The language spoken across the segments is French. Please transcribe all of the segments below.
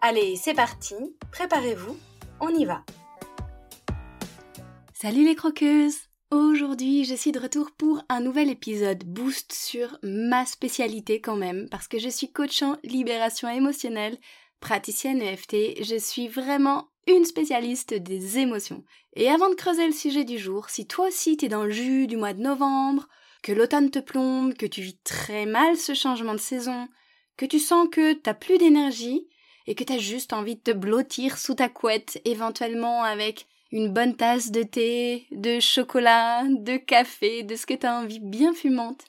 Allez, c'est parti, préparez-vous, on y va. Salut les croqueuses Aujourd'hui, je suis de retour pour un nouvel épisode boost sur ma spécialité quand même, parce que je suis coach en libération émotionnelle, praticienne EFT, je suis vraiment une spécialiste des émotions. Et avant de creuser le sujet du jour, si toi aussi t'es dans le jus du mois de novembre, que l'automne te plombe, que tu vis très mal ce changement de saison, que tu sens que t'as plus d'énergie et que t'as juste envie de te blottir sous ta couette, éventuellement avec une bonne tasse de thé, de chocolat, de café, de ce que t'as envie bien fumante.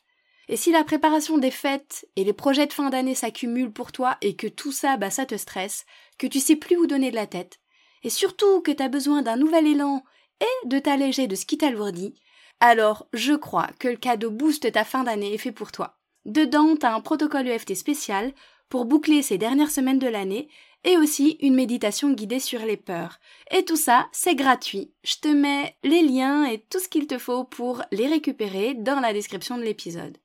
Et si la préparation des fêtes et les projets de fin d'année s'accumulent pour toi et que tout ça, bah, ça te stresse, que tu sais plus où donner de la tête, et surtout que t'as besoin d'un nouvel élan et de t'alléger de ce qui t'alourdit, alors je crois que le cadeau boost ta fin d'année est fait pour toi. Dedans, t'as un protocole EFT spécial pour boucler ces dernières semaines de l'année et aussi une méditation guidée sur les peurs. Et tout ça, c'est gratuit. Je te mets les liens et tout ce qu'il te faut pour les récupérer dans la description de l'épisode.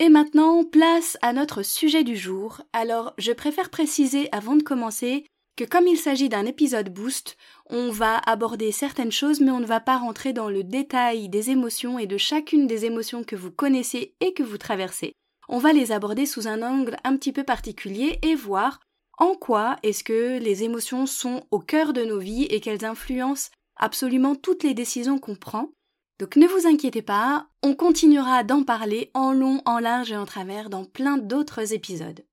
Et maintenant, place à notre sujet du jour. Alors, je préfère préciser avant de commencer comme il s'agit d'un épisode boost, on va aborder certaines choses mais on ne va pas rentrer dans le détail des émotions et de chacune des émotions que vous connaissez et que vous traversez. On va les aborder sous un angle un petit peu particulier et voir en quoi est-ce que les émotions sont au cœur de nos vies et qu'elles influencent absolument toutes les décisions qu'on prend. Donc ne vous inquiétez pas, on continuera d'en parler en long, en large et en travers dans plein d'autres épisodes.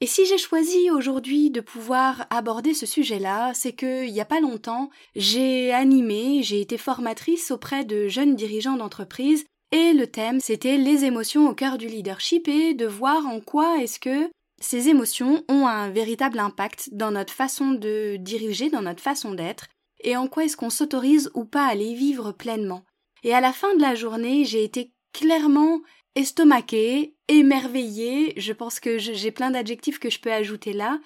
Et si j'ai choisi aujourd'hui de pouvoir aborder ce sujet-là, c'est que il y a pas longtemps, j'ai animé, j'ai été formatrice auprès de jeunes dirigeants d'entreprise et le thème c'était les émotions au cœur du leadership et de voir en quoi est-ce que ces émotions ont un véritable impact dans notre façon de diriger, dans notre façon d'être et en quoi est-ce qu'on s'autorise ou pas à les vivre pleinement. Et à la fin de la journée, j'ai été clairement estomaqué, émerveillé, je pense que j'ai plein d'adjectifs que je peux ajouter là,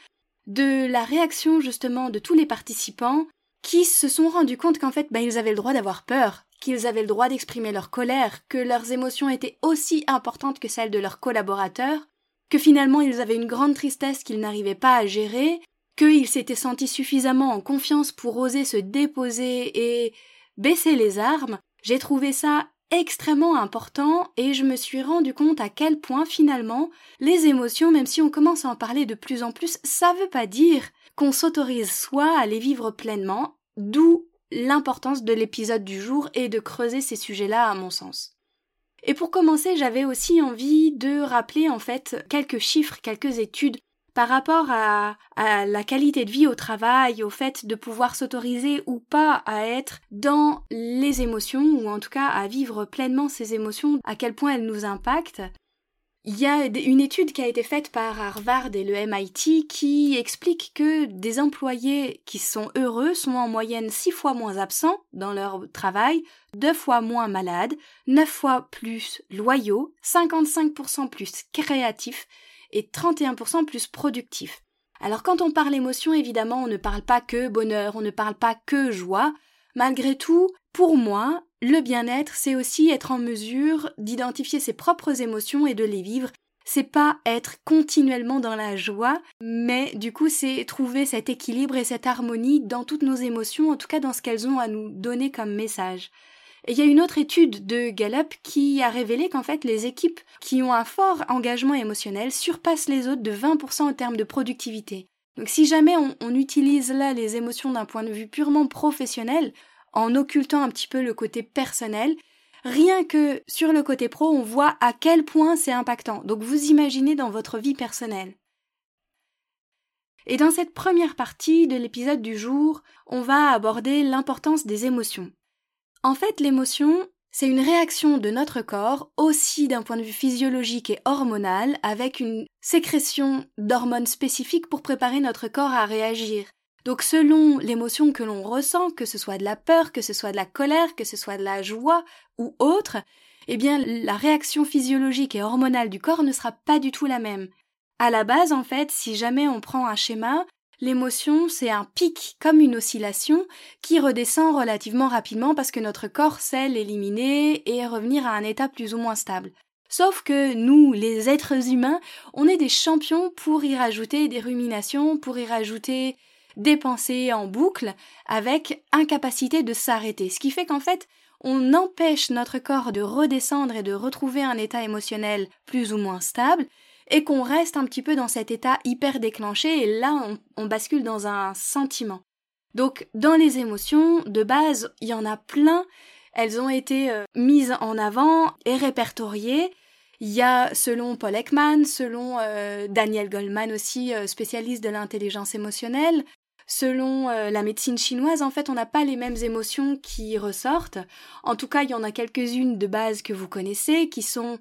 de la réaction justement de tous les participants qui se sont rendus compte qu'en fait, bah, ils avaient le droit d'avoir peur, qu'ils avaient le droit d'exprimer leur colère, que leurs émotions étaient aussi importantes que celles de leurs collaborateurs, que finalement ils avaient une grande tristesse qu'ils n'arrivaient pas à gérer, qu'ils s'étaient sentis suffisamment en confiance pour oser se déposer et baisser les armes. J'ai trouvé ça extrêmement important et je me suis rendu compte à quel point finalement les émotions, même si on commence à en parler de plus en plus, ça veut pas dire qu'on s'autorise soit à les vivre pleinement, d'où l'importance de l'épisode du jour et de creuser ces sujets-là à mon sens. Et pour commencer, j'avais aussi envie de rappeler en fait quelques chiffres, quelques études par rapport à, la qualité de vie au travail, au fait de pouvoir s'autoriser ou pas à être dans les émotions, ou en tout cas à vivre pleinement ces émotions, à quel point elles nous impactent. Il y a une étude qui a été faite par Harvard et le MIT qui explique que des employés qui sont heureux sont en moyenne six fois moins absents dans leur travail, deux fois moins malades, neuf fois plus loyaux, 55% plus créatifs, et 31% plus productif. Alors quand on parle émotion, évidemment, on ne parle pas que bonheur, on ne parle pas que joie. Malgré tout, pour moi, le bien-être, c'est aussi être en mesure d'identifier ses propres émotions et de les vivre. C'est pas être continuellement dans la joie, mais du coup, c'est trouver cet équilibre et cette harmonie dans toutes nos émotions, en tout cas dans ce qu'elles ont à nous donner comme message. Et il y a une autre étude de Gallup qui a révélé qu'en fait les équipes qui ont un fort engagement émotionnel surpassent les autres de 20% en termes de productivité. Donc si jamais on, on utilise là les émotions d'un point de vue purement professionnel, en occultant un petit peu le côté personnel, rien que sur le côté pro, on voit à quel point c'est impactant. Donc vous imaginez dans votre vie personnelle. Et dans cette première partie de l'épisode du jour, on va aborder l'importance des émotions. En fait, l'émotion, c'est une réaction de notre corps aussi d'un point de vue physiologique et hormonal avec une sécrétion d'hormones spécifiques pour préparer notre corps à réagir. Donc selon l'émotion que l'on ressent, que ce soit de la peur, que ce soit de la colère, que ce soit de la joie ou autre, eh bien la réaction physiologique et hormonale du corps ne sera pas du tout la même. À la base, en fait, si jamais on prend un schéma, L'émotion, c'est un pic, comme une oscillation, qui redescend relativement rapidement parce que notre corps sait l'éliminer et revenir à un état plus ou moins stable. Sauf que nous, les êtres humains, on est des champions pour y rajouter des ruminations, pour y rajouter des pensées en boucle, avec incapacité de s'arrêter. Ce qui fait qu'en fait, on empêche notre corps de redescendre et de retrouver un état émotionnel plus ou moins stable, et qu'on reste un petit peu dans cet état hyper déclenché et là on, bascule dans un sentiment. Donc dans les émotions, de base, il y en a plein, elles ont été euh, mises en avant et répertoriées. Il y a, selon Paul Ekman, selon euh, Daniel Goldman aussi, euh, spécialiste de l'intelligence émotionnelle, selon la médecine chinoise, en fait, on n'a pas les mêmes émotions qui ressortent. En tout cas, il y en a quelques-unes de base que vous connaissez, qui sont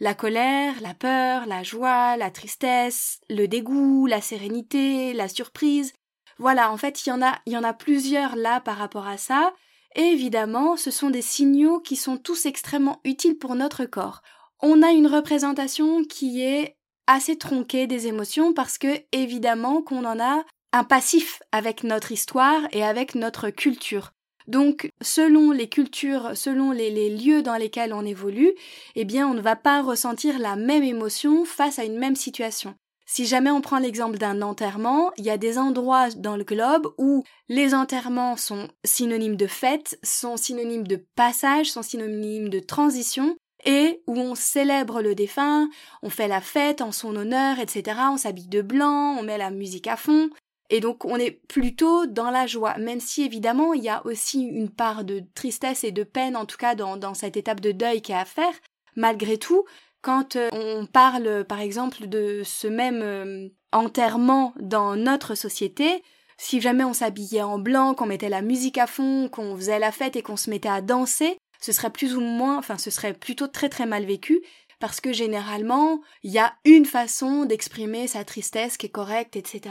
la colère, la peur, la joie, la tristesse, le dégoût, la sérénité, la surprise. Voilà, en fait, il y en a, il y en a plusieurs là par rapport à ça. Et évidemment, ce sont des signaux qui sont tous extrêmement utiles pour notre corps. On a une représentation qui est assez tronquée des émotions parce que, évidemment, qu'on en a un passif avec notre histoire et avec notre culture. Donc, selon les cultures, selon les, lieux dans lesquels on évolue, eh bien, on ne va pas ressentir la même émotion face à une même situation. Si jamais on prend l'exemple d'un enterrement, il y a des endroits dans le globe où les enterrements sont synonymes de fête, sont synonymes de passage, sont synonymes de transition, et où on célèbre le défunt, on fait la fête en son honneur, etc. On s'habille de blanc, on met la musique à fond, et donc on est plutôt dans la joie, même si évidemment il y a aussi une part de tristesse et de peine, en tout cas dans, cette étape de deuil qui a à faire. Malgré tout, quand euh, on parle par exemple de ce même euh, enterrement dans notre société, si jamais on s'habillait en blanc, qu'on mettait la musique à fond, qu'on faisait la fête et qu'on se mettait à danser, ce serait plus ou moins, enfin ce serait plutôt très très mal vécu, parce que généralement, il y a une façon d'exprimer sa tristesse qui est correcte, etc.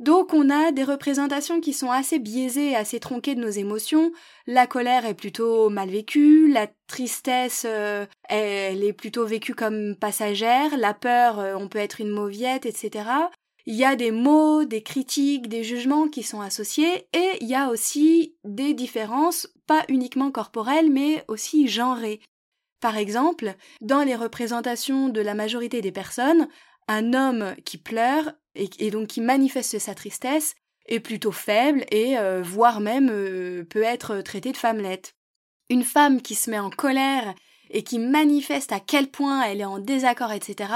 Donc on a des représentations qui sont assez biaisées, assez tronquées de nos émotions. La colère est plutôt mal vécue, la tristesse euh, elle est plutôt vécue comme passagère, la peur euh, on peut être une mauviette, etc. Il y a des mots, des critiques, des jugements qui sont associés et il y a aussi des différences, pas uniquement corporelles mais aussi genrées. Par exemple, dans les représentations de la majorité des personnes, un homme qui pleure et, donc qui manifeste sa tristesse est plutôt faible et euh, voire même euh, peut être traité de femmelette. Une femme qui se met en colère et qui manifeste à quel point elle est en désaccord, etc.,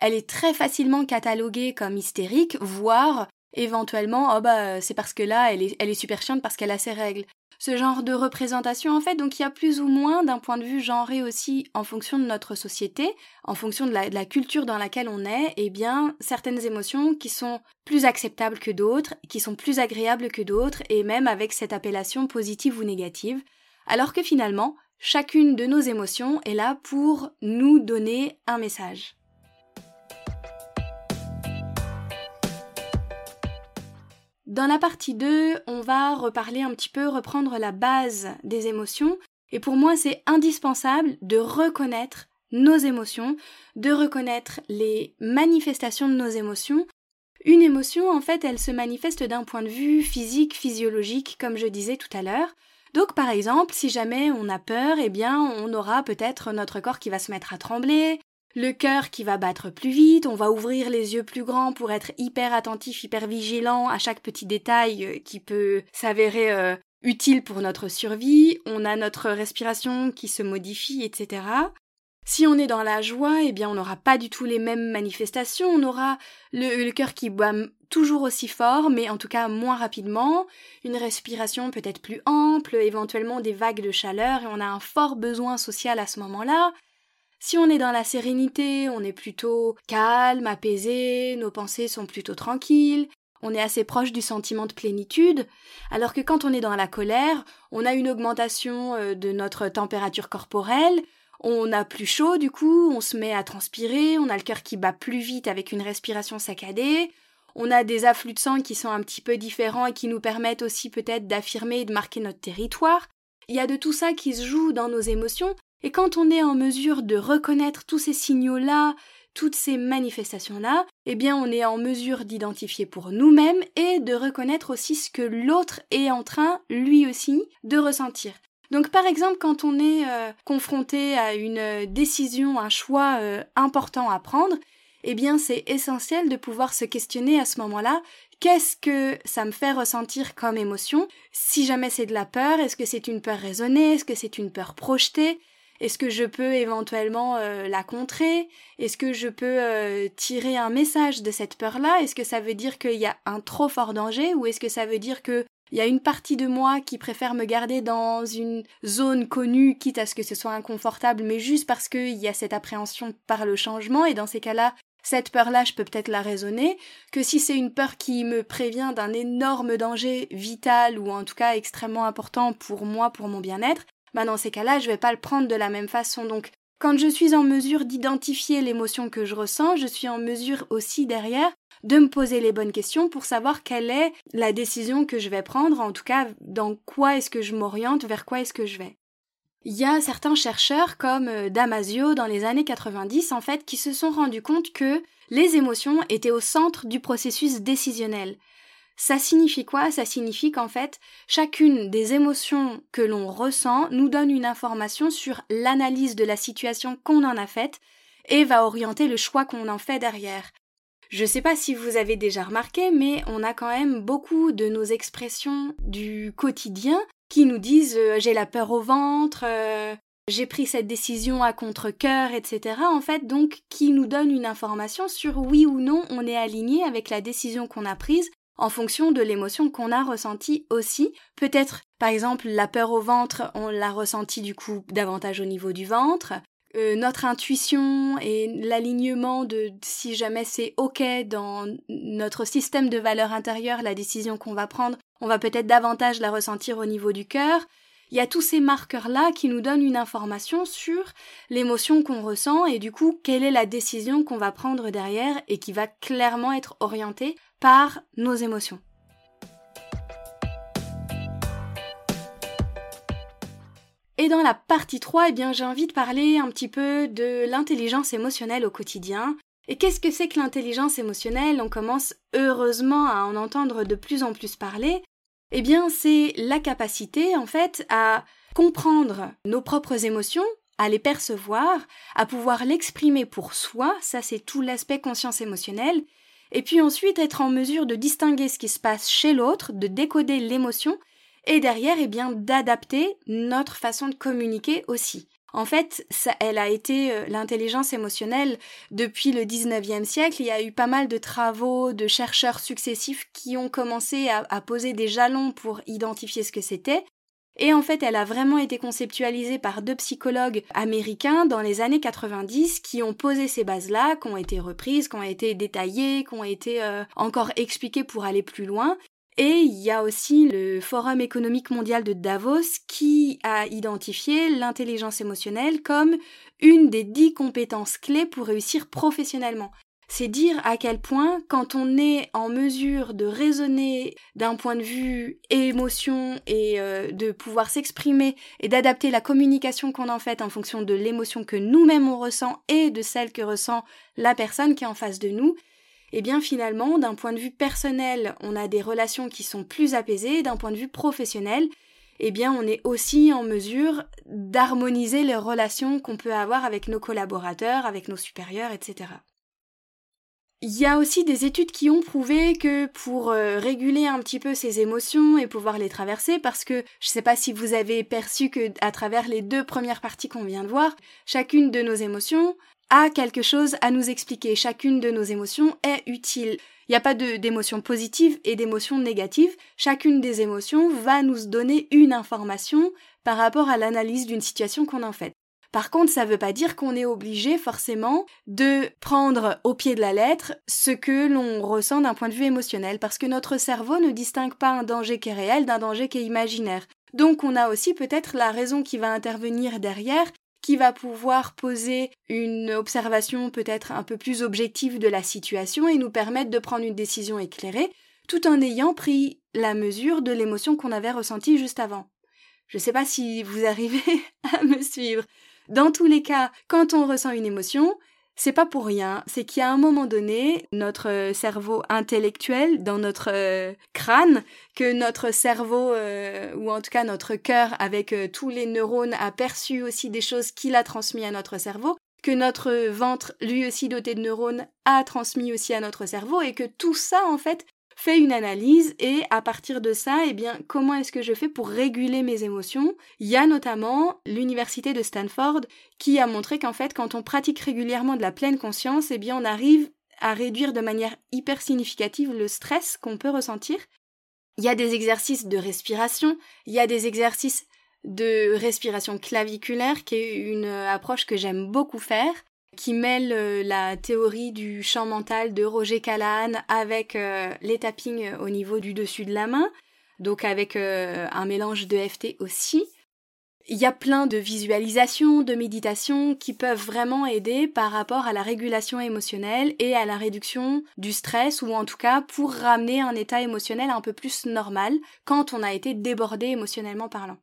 elle est très facilement cataloguée comme hystérique, voire éventuellement, oh bah c'est parce que là elle est, elle est super chiante parce qu'elle a ses règles ce genre de représentation en fait. Donc il y a plus ou moins d'un point de vue genré aussi en fonction de notre société, en fonction de la, culture dans laquelle on est, et eh bien certaines émotions qui sont plus acceptables que d'autres, qui sont plus agréables que d'autres, et même avec cette appellation positive ou négative. Alors que finalement, chacune de nos émotions est là pour nous donner un message. Dans la partie 2, on va reparler un petit peu, reprendre la base des émotions. Et pour moi, c'est indispensable de reconnaître nos émotions, de reconnaître les manifestations de nos émotions. Une émotion, en fait, elle se manifeste d'un point de vue physique, physiologique, comme je disais tout à l'heure. Donc, par exemple, si jamais on a peur, eh bien, on aura peut-être notre corps qui va se mettre à trembler, le cœur qui va battre plus vite, on va ouvrir les yeux plus grands pour être hyper attentif, hyper vigilant à chaque petit détail euh, qui peut s'avérer euh, utile pour notre survie, on a notre respiration qui se modifie, etc. Si on est dans la joie, eh bien on n'aura pas du tout les mêmes manifestations, on aura le, le cœur qui bat toujours aussi fort, mais en tout cas moins rapidement, une respiration peut-être plus ample, éventuellement des vagues de chaleur, et on a un fort besoin social à ce moment-là, si on est dans la sérénité, on est plutôt calme, apaisé, nos pensées sont plutôt tranquilles, on est assez proche du sentiment de plénitude, alors que quand on est dans la colère, on a une augmentation euh, de notre température corporelle, on a plus chaud du coup, on se met à transpirer, on a le cœur qui bat plus vite avec une respiration saccadée, on a des afflux de sang qui sont un petit peu différents et qui nous permettent aussi peut-être d'affirmer et de marquer notre territoire. Il y a de tout ça qui se joue dans nos émotions, et quand on est en mesure de reconnaître tous ces signaux-là, toutes ces manifestations-là, eh bien on est en mesure d'identifier pour nous-mêmes et de reconnaître aussi ce que l'autre est en train, lui aussi, de ressentir. Donc par exemple quand on est euh, confronté à une décision, un choix euh, important à prendre, eh bien c'est essentiel de pouvoir se questionner à ce moment-là. Qu'est-ce que ça me fait ressentir comme émotion? Si jamais c'est de la peur, est-ce que c'est une peur raisonnée? Est-ce que c'est une peur projetée? Est-ce que je peux éventuellement euh, la contrer? Est-ce que je peux euh, tirer un message de cette peur-là? Est-ce que ça veut dire qu'il y a un trop fort danger? Ou est-ce que ça veut dire que il y a une partie de moi qui préfère me garder dans une zone connue, quitte à ce que ce soit inconfortable, mais juste parce qu'il y a cette appréhension par le changement, et dans ces cas-là, cette peur-là, je peux peut-être la raisonner, que si c'est une peur qui me prévient d'un énorme danger vital ou en tout cas extrêmement important pour moi, pour mon bien-être, bah dans ces cas-là, je vais pas le prendre de la même façon. Donc, quand je suis en mesure d'identifier l'émotion que je ressens, je suis en mesure aussi derrière de me poser les bonnes questions pour savoir quelle est la décision que je vais prendre, en tout cas dans quoi est-ce que je m'oriente, vers quoi est-ce que je vais. Il y a certains chercheurs comme euh, Damasio dans les années 90 en fait qui se sont rendus compte que les émotions étaient au centre du processus décisionnel. Ça signifie quoi? Ça signifie qu'en fait, chacune des émotions que l'on ressent nous donne une information sur l'analyse de la situation qu'on en a faite et va orienter le choix qu'on en fait derrière. Je sais pas si vous avez déjà remarqué, mais on a quand même beaucoup de nos expressions du quotidien qui nous disent euh, j'ai la peur au ventre, euh, j'ai pris cette décision à contre-coeur, etc. En fait, donc, qui nous donne une information sur oui ou non on est aligné avec la décision qu'on a prise en fonction de l'émotion qu'on a ressentie aussi. Peut-être, par exemple, la peur au ventre, on l'a ressenti du coup davantage au niveau du ventre. Euh, notre intuition et l'alignement de si jamais c'est ok dans notre système de valeurs intérieures, la décision qu'on va prendre, on va peut-être davantage la ressentir au niveau du cœur. Il y a tous ces marqueurs-là qui nous donnent une information sur l'émotion qu'on ressent et du coup quelle est la décision qu'on va prendre derrière et qui va clairement être orientée par nos émotions. Et dans la partie 3, eh bien, j'ai envie de parler un petit peu de l'intelligence émotionnelle au quotidien. Et qu'est-ce que c'est que l'intelligence émotionnelle? On commence heureusement à en entendre de plus en plus parler. Eh c'est la capacité, en fait, à comprendre nos propres émotions, à les percevoir, à pouvoir l'exprimer pour soi, ça c'est tout l'aspect conscience émotionnelle, et puis ensuite être en mesure de distinguer ce qui se passe chez l'autre, de décoder l'émotion, et derrière, eh bien, d'adapter notre façon de communiquer aussi. En fait, ça, elle a été euh, l'intelligence émotionnelle depuis le 19e siècle. Il y a eu pas mal de travaux de chercheurs successifs qui ont commencé à poser des jalons pour identifier ce que c'était. Et en fait, elle a vraiment été conceptualisée par deux psychologues américains dans les années 90 qui ont posé ces bases-là, qui ont été reprises, qui ont été détaillées, qui ont été euh, encore expliquées pour aller plus loin. Et il y a aussi le Forum économique mondial de Davos qui a identifié l'intelligence émotionnelle comme une des dix compétences clés pour réussir professionnellement. C'est dire à quel point, quand on est en mesure de raisonner d'un point de vue émotion et euh, de pouvoir s'exprimer et d'adapter la communication qu'on en fait en fonction de l'émotion que nous-mêmes on ressent et de celle que ressent la personne qui est en face de nous, eh bien finalement, d'un point de vue personnel, on a des relations qui sont plus apaisées, d'un point de vue professionnel, eh bien on est aussi en mesure d'harmoniser les relations qu'on peut avoir avec nos collaborateurs, avec nos supérieurs, etc. Il y a aussi des études qui ont prouvé que pour euh, réguler un petit peu ces émotions et pouvoir les traverser, parce que je ne sais pas si vous avez perçu que à travers les deux premières parties qu'on vient de voir, chacune de nos émotions a quelque chose à nous expliquer. Chacune de nos émotions est utile. Il n'y a pas d'émotions positives et d'émotions négatives. Chacune des émotions va nous donner une information par rapport à l'analyse d'une situation qu'on en fait. Par contre, ça ne veut pas dire qu'on est obligé forcément de prendre au pied de la lettre ce que l'on ressent d'un point de vue émotionnel, parce que notre cerveau ne distingue pas un danger qui est réel d'un danger qui est imaginaire. Donc on a aussi peut-être la raison qui va intervenir derrière, qui va pouvoir poser une observation peut-être un peu plus objective de la situation et nous permettre de prendre une décision éclairée, tout en ayant pris la mesure de l'émotion qu'on avait ressentie juste avant. Je ne sais pas si vous arrivez à me suivre. Dans tous les cas, quand on ressent une émotion, c'est pas pour rien, c'est qu'à un moment donné, notre cerveau intellectuel, dans notre euh, crâne, que notre cerveau, euh, ou en tout cas notre cœur, avec euh, tous les neurones, a perçu aussi des choses qu'il a transmis à notre cerveau, que notre ventre, lui aussi doté de neurones, a transmis aussi à notre cerveau, et que tout ça, en fait, fait une analyse et à partir de ça, eh bien, comment est-ce que je fais pour réguler mes émotions? Il y a notamment l'université de Stanford qui a montré qu'en fait, quand on pratique régulièrement de la pleine conscience, eh bien, on arrive à réduire de manière hyper significative le stress qu'on peut ressentir. Il y a des exercices de respiration, il y a des exercices de respiration claviculaire qui est une approche que j'aime beaucoup faire qui mêle euh, la théorie du champ mental de Roger Callahan avec euh, les tappings au niveau du dessus de la main, donc avec euh, un mélange de FT aussi. Il y a plein de visualisations, de méditations qui peuvent vraiment aider par rapport à la régulation émotionnelle et à la réduction du stress ou en tout cas pour ramener un état émotionnel un peu plus normal quand on a été débordé émotionnellement parlant.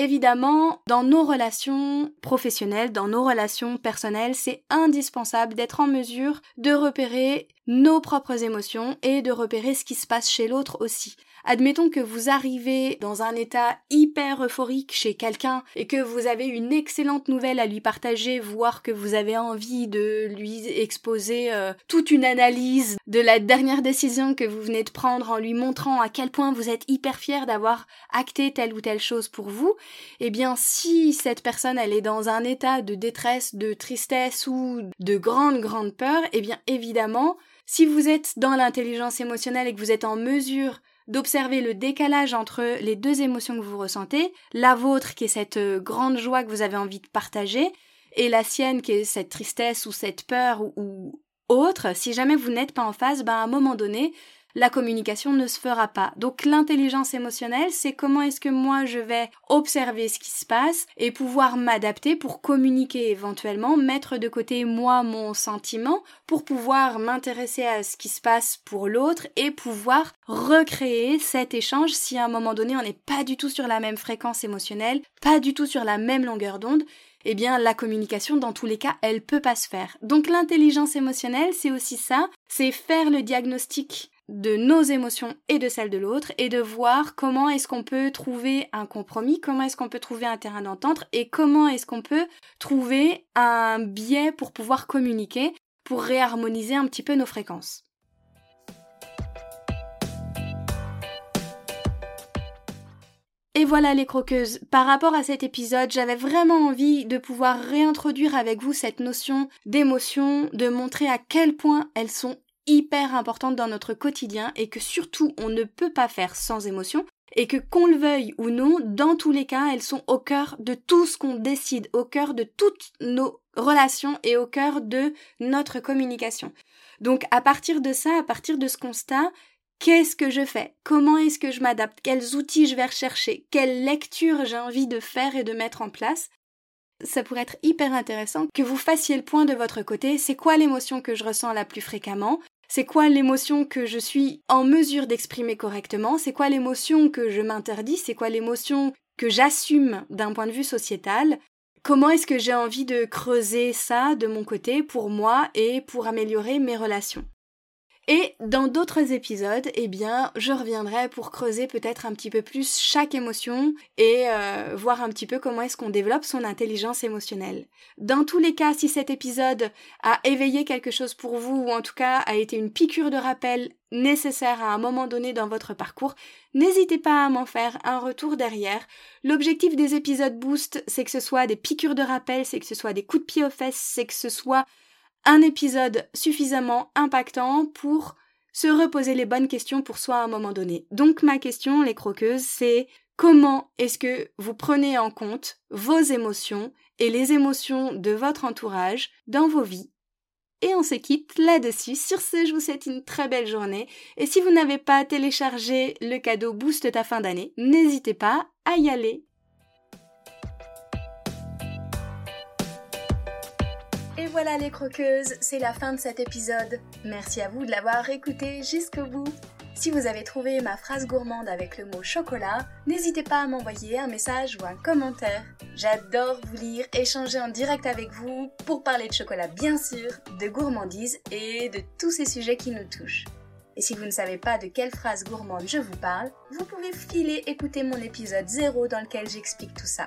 Évidemment, dans nos relations professionnelles, dans nos relations personnelles, c'est indispensable d'être en mesure de repérer nos propres émotions et de repérer ce qui se passe chez l'autre aussi. Admettons que vous arrivez dans un état hyper euphorique chez quelqu'un et que vous avez une excellente nouvelle à lui partager, voire que vous avez envie de lui exposer euh, toute une analyse de la dernière décision que vous venez de prendre en lui montrant à quel point vous êtes hyper fier d'avoir acté telle ou telle chose pour vous, eh bien si cette personne elle est dans un état de détresse, de tristesse ou de grande grande peur, eh bien évidemment si vous êtes dans l'intelligence émotionnelle et que vous êtes en mesure d'observer le décalage entre les deux émotions que vous ressentez, la vôtre qui est cette euh, grande joie que vous avez envie de partager, et la sienne qui est cette tristesse ou cette peur ou, autre, si jamais vous n'êtes pas en phase, ben à un moment donné, la communication ne se fera pas. Donc l'intelligence émotionnelle, c'est comment est-ce que moi je vais observer ce qui se passe et pouvoir m'adapter pour communiquer éventuellement, mettre de côté moi mon sentiment pour pouvoir m'intéresser à ce qui se passe pour l'autre et pouvoir recréer cet échange si à un moment donné on n'est pas du tout sur la même fréquence émotionnelle, pas du tout sur la même longueur d'onde, eh bien la communication dans tous les cas elle peut pas se faire. Donc l'intelligence émotionnelle c'est aussi ça, c'est faire le diagnostic de nos émotions et de celles de l'autre et de voir comment est-ce qu'on peut trouver un compromis, comment est-ce qu'on peut trouver un terrain d'entente et comment est-ce qu'on peut trouver un biais pour pouvoir communiquer, pour réharmoniser un petit peu nos fréquences. Et voilà les croqueuses, par rapport à cet épisode, j'avais vraiment envie de pouvoir réintroduire avec vous cette notion d'émotion, de montrer à quel point elles sont hyper importantes dans notre quotidien et que surtout on ne peut pas faire sans émotion et que qu'on le veuille ou non, dans tous les cas, elles sont au cœur de tout ce qu'on décide, au cœur de toutes nos relations et au cœur de notre communication. Donc à partir de ça, à partir de ce constat, qu'est-ce que je fais? Comment est-ce que je m'adapte? Quels outils je vais rechercher? Quelle lecture j'ai envie de faire et de mettre en place? Ça pourrait être hyper intéressant que vous fassiez le point de votre côté. C'est quoi l'émotion que je ressens la plus fréquemment? C'est quoi l'émotion que je suis en mesure d'exprimer correctement? C'est quoi l'émotion que je m'interdis? C'est quoi l'émotion que j'assume d'un point de vue sociétal? Comment est-ce que j'ai envie de creuser ça de mon côté pour moi et pour améliorer mes relations? Et dans d'autres épisodes, eh bien, je reviendrai pour creuser peut-être un petit peu plus chaque émotion et euh, voir un petit peu comment est-ce qu'on développe son intelligence émotionnelle. Dans tous les cas, si cet épisode a éveillé quelque chose pour vous ou en tout cas a été une piqûre de rappel nécessaire à un moment donné dans votre parcours, n'hésitez pas à m'en faire un retour derrière. L'objectif des épisodes boost, c'est que ce soit des piqûres de rappel, c'est que ce soit des coups de pied aux fesses, c'est que ce soit un épisode suffisamment impactant pour se reposer les bonnes questions pour soi à un moment donné. Donc ma question, les croqueuses, c'est comment est-ce que vous prenez en compte vos émotions et les émotions de votre entourage dans vos vies? Et on se quitte là-dessus. Sur ce, je vous souhaite une très belle journée. Et si vous n'avez pas téléchargé le cadeau Boost ta fin d'année, n'hésitez pas à y aller. Voilà les croqueuses, c'est la fin de cet épisode. Merci à vous de l'avoir écouté jusqu'au bout. Si vous avez trouvé ma phrase gourmande avec le mot chocolat, n'hésitez pas à m'envoyer un message ou un commentaire. J'adore vous lire, échanger en direct avec vous pour parler de chocolat bien sûr, de gourmandise et de tous ces sujets qui nous touchent. Et si vous ne savez pas de quelle phrase gourmande je vous parle, vous pouvez filer écouter mon épisode 0 dans lequel j'explique tout ça.